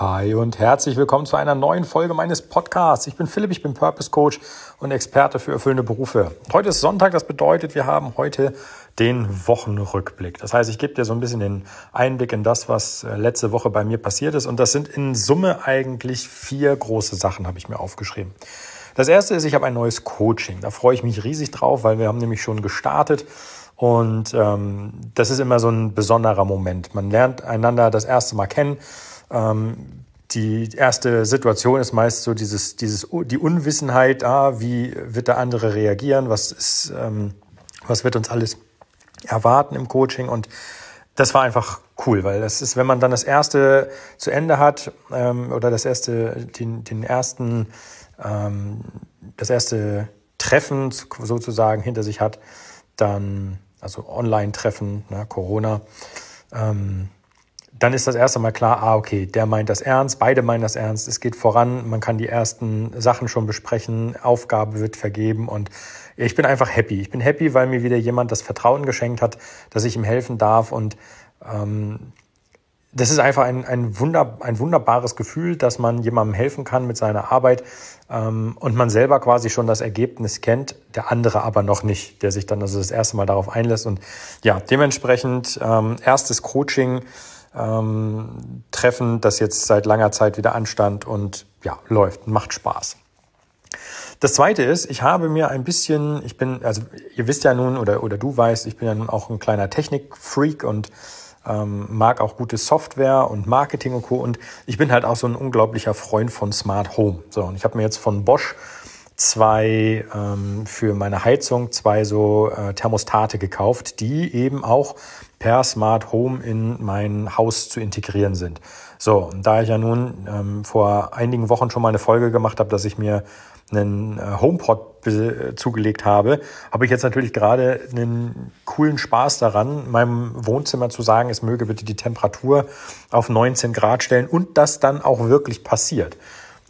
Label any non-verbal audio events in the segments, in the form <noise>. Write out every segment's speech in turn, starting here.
Hi und herzlich willkommen zu einer neuen Folge meines Podcasts. Ich bin Philipp, ich bin Purpose Coach und Experte für erfüllende Berufe. Heute ist Sonntag, das bedeutet, wir haben heute den Wochenrückblick. Das heißt, ich gebe dir so ein bisschen den Einblick in das, was äh, letzte Woche bei mir passiert ist. Und das sind in Summe eigentlich vier große Sachen, habe ich mir aufgeschrieben. Das erste ist, ich habe ein neues Coaching. Da freue ich mich riesig drauf, weil wir haben nämlich schon gestartet. Und ähm, das ist immer so ein besonderer Moment. Man lernt einander das erste Mal kennen ähm, die erste Situation ist meist so dieses, dieses, die Unwissenheit, ah, wie wird der andere reagieren, was ist, ähm, was wird uns alles erwarten im Coaching? Und das war einfach cool, weil das ist, wenn man dann das erste zu Ende hat ähm, oder das erste, den, den ersten, ähm, das erste Treffen sozusagen hinter sich hat, dann also Online-Treffen, ne, Corona, ähm, dann ist das erste Mal klar, ah, okay, der meint das ernst, beide meinen das ernst, es geht voran, man kann die ersten Sachen schon besprechen, Aufgabe wird vergeben und ich bin einfach happy. Ich bin happy, weil mir wieder jemand das Vertrauen geschenkt hat, dass ich ihm helfen darf und ähm, das ist einfach ein, ein, Wunder, ein wunderbares Gefühl, dass man jemandem helfen kann mit seiner Arbeit ähm, und man selber quasi schon das Ergebnis kennt, der andere aber noch nicht, der sich dann also das erste Mal darauf einlässt. Und ja, dementsprechend ähm, erstes Coaching ähm, Treffen, das jetzt seit langer Zeit wieder anstand und ja, läuft, macht Spaß. Das zweite ist, ich habe mir ein bisschen, ich bin, also ihr wisst ja nun oder, oder du weißt, ich bin ja nun auch ein kleiner Technikfreak und ähm, mag auch gute Software und Marketing und Co. Und ich bin halt auch so ein unglaublicher Freund von Smart Home. So, und ich habe mir jetzt von Bosch zwei ähm, für meine Heizung zwei so äh, Thermostate gekauft, die eben auch per Smart Home in mein Haus zu integrieren sind. So, und da ich ja nun ähm, vor einigen Wochen schon mal eine Folge gemacht habe, dass ich mir einen äh, HomePod zugelegt habe, habe ich jetzt natürlich gerade einen coolen Spaß daran, meinem Wohnzimmer zu sagen, es möge bitte die Temperatur auf 19 Grad stellen und das dann auch wirklich passiert.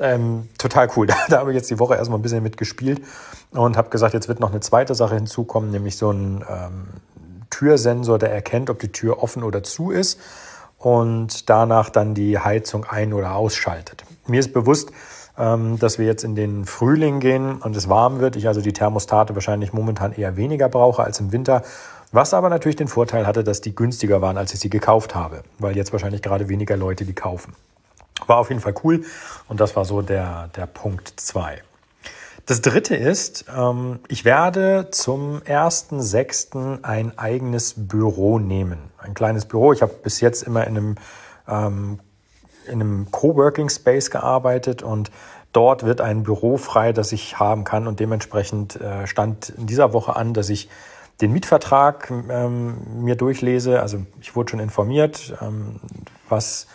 Ähm, total cool. <laughs> Da, da habe ich jetzt die Woche erstmal ein bisschen mitgespielt und habe gesagt, jetzt wird noch eine zweite Sache hinzukommen, nämlich so ein ähm, Türsensor, der erkennt, ob die Tür offen oder zu ist und danach dann die Heizung ein- oder ausschaltet. Mir ist bewusst, ähm, dass wir jetzt in den Frühling gehen und es warm wird. Ich also die Thermostate wahrscheinlich momentan eher weniger brauche als im Winter. Was aber natürlich den Vorteil hatte, dass die günstiger waren, als ich sie gekauft habe, weil jetzt wahrscheinlich gerade weniger Leute die kaufen. War auf jeden Fall cool und das war so der, der Punkt zwei. Das dritte ist, ähm, ich werde zum 1.6. ein eigenes Büro nehmen. Ein kleines Büro. Ich habe bis jetzt immer in einem, ähm, in einem Coworking Space gearbeitet und dort wird ein Büro frei, das ich haben kann. Und dementsprechend äh, stand in dieser Woche an, dass ich den Mietvertrag ähm, mir durchlese. Also ich wurde schon informiert, was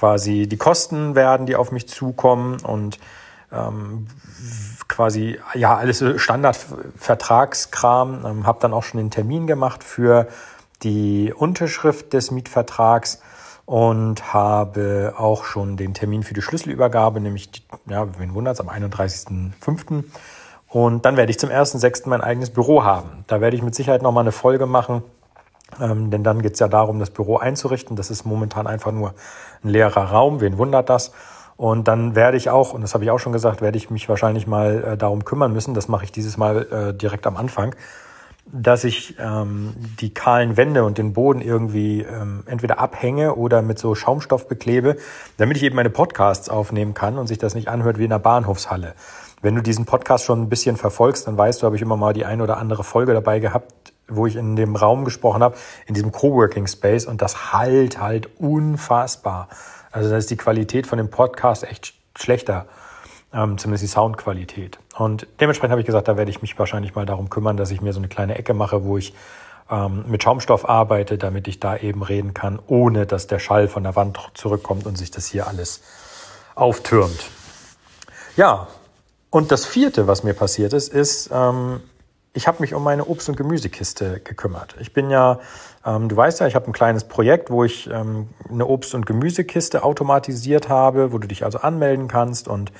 quasi die Kosten werden, die auf mich zukommen und ähm, quasi ja alles Standardvertragskram. Ähm, habe dann auch schon den Termin gemacht für die Unterschrift des Mietvertrags und habe auch schon den Termin für die Schlüsselübergabe, nämlich, ja, wen wundert's, am 31.05. Und dann werde ich zum 1.06. mein eigenes Büro haben. Da werde ich mit Sicherheit nochmal eine Folge machen, ähm, denn dann geht es ja darum, das Büro einzurichten. Das ist momentan einfach nur ein leerer Raum. Wen wundert das? Und dann werde ich auch, und das habe ich auch schon gesagt, werde ich mich wahrscheinlich mal äh, darum kümmern müssen, das mache ich dieses Mal äh, direkt am Anfang, dass ich ähm, die kahlen Wände und den Boden irgendwie ähm, entweder abhänge oder mit so Schaumstoff beklebe, damit ich eben meine Podcasts aufnehmen kann und sich das nicht anhört wie in einer Bahnhofshalle. Wenn du diesen Podcast schon ein bisschen verfolgst, dann weißt du, habe ich immer mal die eine oder andere Folge dabei gehabt, wo ich in dem Raum gesprochen habe, in diesem Coworking Space und das halt halt unfassbar. Also da ist die Qualität von dem Podcast echt schlechter, ähm, zumindest die Soundqualität. Und dementsprechend habe ich gesagt, da werde ich mich wahrscheinlich mal darum kümmern, dass ich mir so eine kleine Ecke mache, wo ich ähm, mit Schaumstoff arbeite, damit ich da eben reden kann, ohne dass der Schall von der Wand zurückkommt und sich das hier alles auftürmt. Ja, und das vierte, was mir passiert ist, ist, ähm, ich habe mich um meine Obst- und Gemüsekiste gekümmert. Ich bin ja, ähm, du weißt ja, ich habe ein kleines Projekt, wo ich ähm, eine Obst- und Gemüsekiste automatisiert habe, wo du dich also anmelden kannst und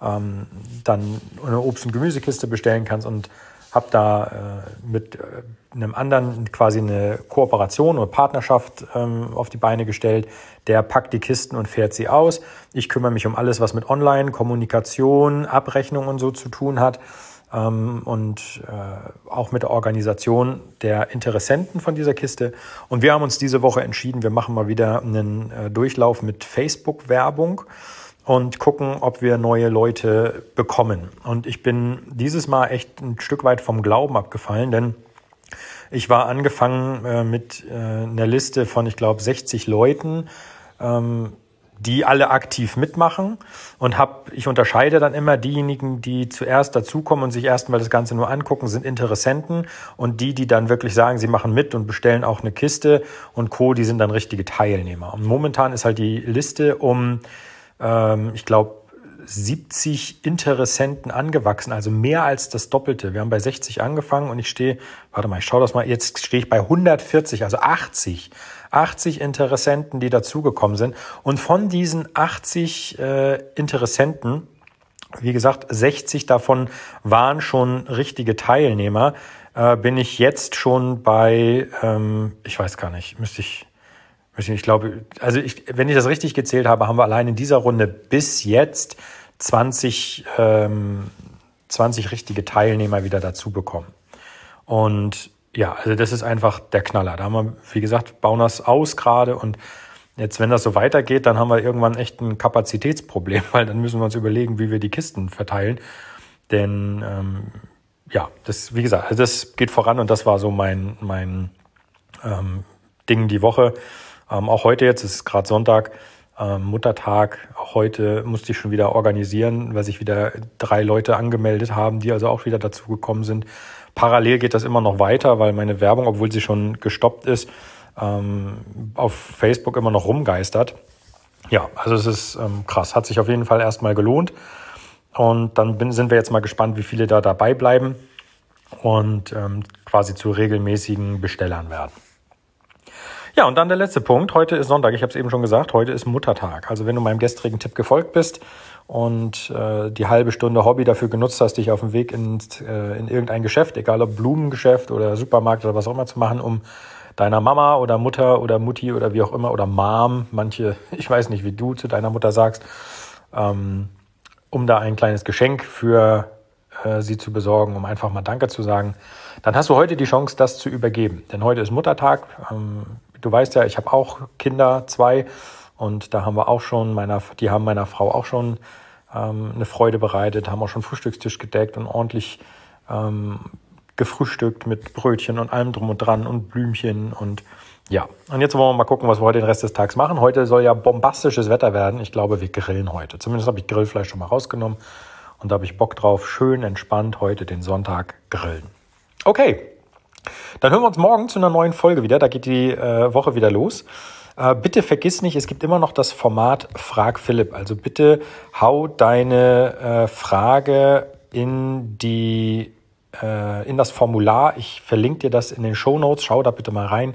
ähm, dann eine Obst- und Gemüsekiste bestellen kannst und habe da äh, mit äh, einem anderen quasi eine Kooperation oder Partnerschaft ähm, auf die Beine gestellt. Der packt die Kisten und fährt sie aus. Ich kümmere mich um alles, was mit Online, Kommunikation, Abrechnung und so zu tun hat und äh, auch mit der Organisation der Interessenten von dieser Kiste. Und wir haben uns diese Woche entschieden, wir machen mal wieder einen äh, Durchlauf mit Facebook-Werbung und gucken, ob wir neue Leute bekommen. Und ich bin dieses Mal echt ein Stück weit vom Glauben abgefallen, denn ich war angefangen äh, mit einer Liste von, ich glaube, 60 Leuten. Die alle aktiv mitmachen und hab, ich unterscheide dann immer diejenigen, die zuerst dazukommen und sich erstmal das Ganze nur angucken, sind Interessenten und die, die dann wirklich sagen, sie machen mit und bestellen auch eine Kiste und Co., die sind dann richtige Teilnehmer. Und momentan ist halt die Liste um, ähm, ich glaube, 70 Interessenten angewachsen, also mehr als das Doppelte. Wir haben bei 60 angefangen und ich stehe, warte mal, ich schaue das mal, jetzt stehe ich bei 140, also 80 80 Interessenten, die dazugekommen sind. Und von diesen 80 äh, Interessenten, wie gesagt, 60 davon waren schon richtige Teilnehmer, äh, bin ich jetzt schon bei, ähm, ich weiß gar nicht, müsste ich, ich, glaube, also ich, wenn ich das richtig gezählt habe, haben wir allein in dieser Runde bis jetzt 20, ähm, 20 richtige Teilnehmer wieder dazu bekommen. Und ja, also das ist einfach der Knaller. Da haben wir, wie gesagt, bauen das aus gerade und jetzt, wenn das so weitergeht, dann haben wir irgendwann echt ein Kapazitätsproblem, <laughs> weil dann müssen wir uns überlegen, wie wir die Kisten verteilen. Denn ähm, ja, das, wie gesagt, also das geht voran und das war so mein, mein ähm, Ding die Woche. Ähm, auch heute jetzt, es ist gerade Sonntag, ähm, Muttertag. Auch heute musste ich schon wieder organisieren, weil sich wieder drei Leute angemeldet haben, die also auch wieder dazugekommen sind. Parallel geht das immer noch weiter, weil meine Werbung, obwohl sie schon gestoppt ist, ähm, auf Facebook immer noch rumgeistert. Ja, also es ist ähm, krass. Hat sich auf jeden Fall erstmal gelohnt. Und dann bin, sind wir jetzt mal gespannt, wie viele da dabei bleiben und ähm, quasi zu regelmäßigen Bestellern werden. Ja, und dann der letzte Punkt. Heute ist Sonntag, ich habe es eben schon gesagt, heute ist Muttertag. Also wenn du meinem gestrigen Tipp gefolgt bist und äh, die halbe Stunde Hobby dafür genutzt hast, dich auf dem Weg in, äh, in irgendein Geschäft, egal ob Blumengeschäft oder Supermarkt oder was auch immer zu machen, um deiner Mama oder Mutter oder Mutti oder wie auch immer oder Mom, manche, <laughs> ich weiß nicht, wie du zu deiner Mutter sagst, ähm, um da ein kleines Geschenk für äh, sie zu besorgen, um einfach mal Danke zu sagen, dann hast du heute die Chance, das zu übergeben. Denn heute ist Muttertag. Ähm, du weißt ja, ich habe auch Kinder, zwei. Und da haben wir auch schon, meiner, die haben meiner Frau auch schon ähm, eine Freude bereitet, haben auch schon Frühstückstisch gedeckt und ordentlich ähm, gefrühstückt mit Brötchen und allem drum und dran und Blümchen und ja. Und jetzt wollen wir mal gucken, was wir heute den Rest des Tages machen. Heute soll ja bombastisches Wetter werden. Ich glaube, wir grillen heute. Zumindest habe ich Grillfleisch schon mal rausgenommen und da habe ich Bock drauf. Schön entspannt heute den Sonntag grillen. Okay. Dann hören wir uns morgen zu einer neuen Folge wieder. Da geht die äh, Woche wieder los. Äh, bitte vergiss nicht, es gibt immer noch das Format Frag Philipp. Also bitte hau deine äh, Frage in die äh, in das Formular. Ich verlinke dir das in den Show Notes. Schau da bitte mal rein.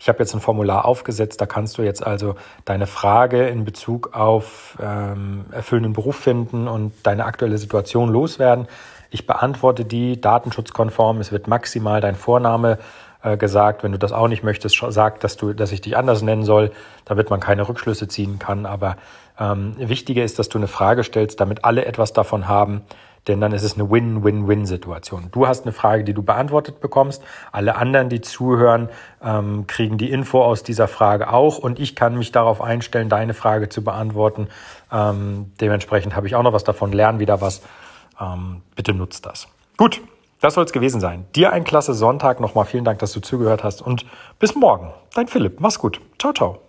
Ich habe jetzt ein Formular aufgesetzt, da kannst du jetzt also deine Frage in Bezug auf ähm, erfüllenden Beruf finden und deine aktuelle Situation loswerden. Ich beantworte die datenschutzkonform. Es wird maximal dein Vorname äh, gesagt. Wenn du das auch nicht möchtest, sag, dass du, dass ich dich anders nennen soll, damit man keine Rückschlüsse ziehen kann. Aber ähm, wichtiger ist, dass du eine Frage stellst, damit alle etwas davon haben. Denn dann ist es eine Win-Win-Win-Situation. Du hast eine Frage, die du beantwortet bekommst. Alle anderen, die zuhören, ähm, kriegen die Info aus dieser Frage auch. Und ich kann mich darauf einstellen, deine Frage zu beantworten. Ähm, dementsprechend habe ich auch noch was davon, lern wieder was. Ähm, bitte nutzt das. Gut, das soll es gewesen sein. Dir ein klasse Sonntag. Nochmal vielen Dank, dass du zugehört hast und bis morgen. Dein Philipp. Mach's gut. Ciao, ciao.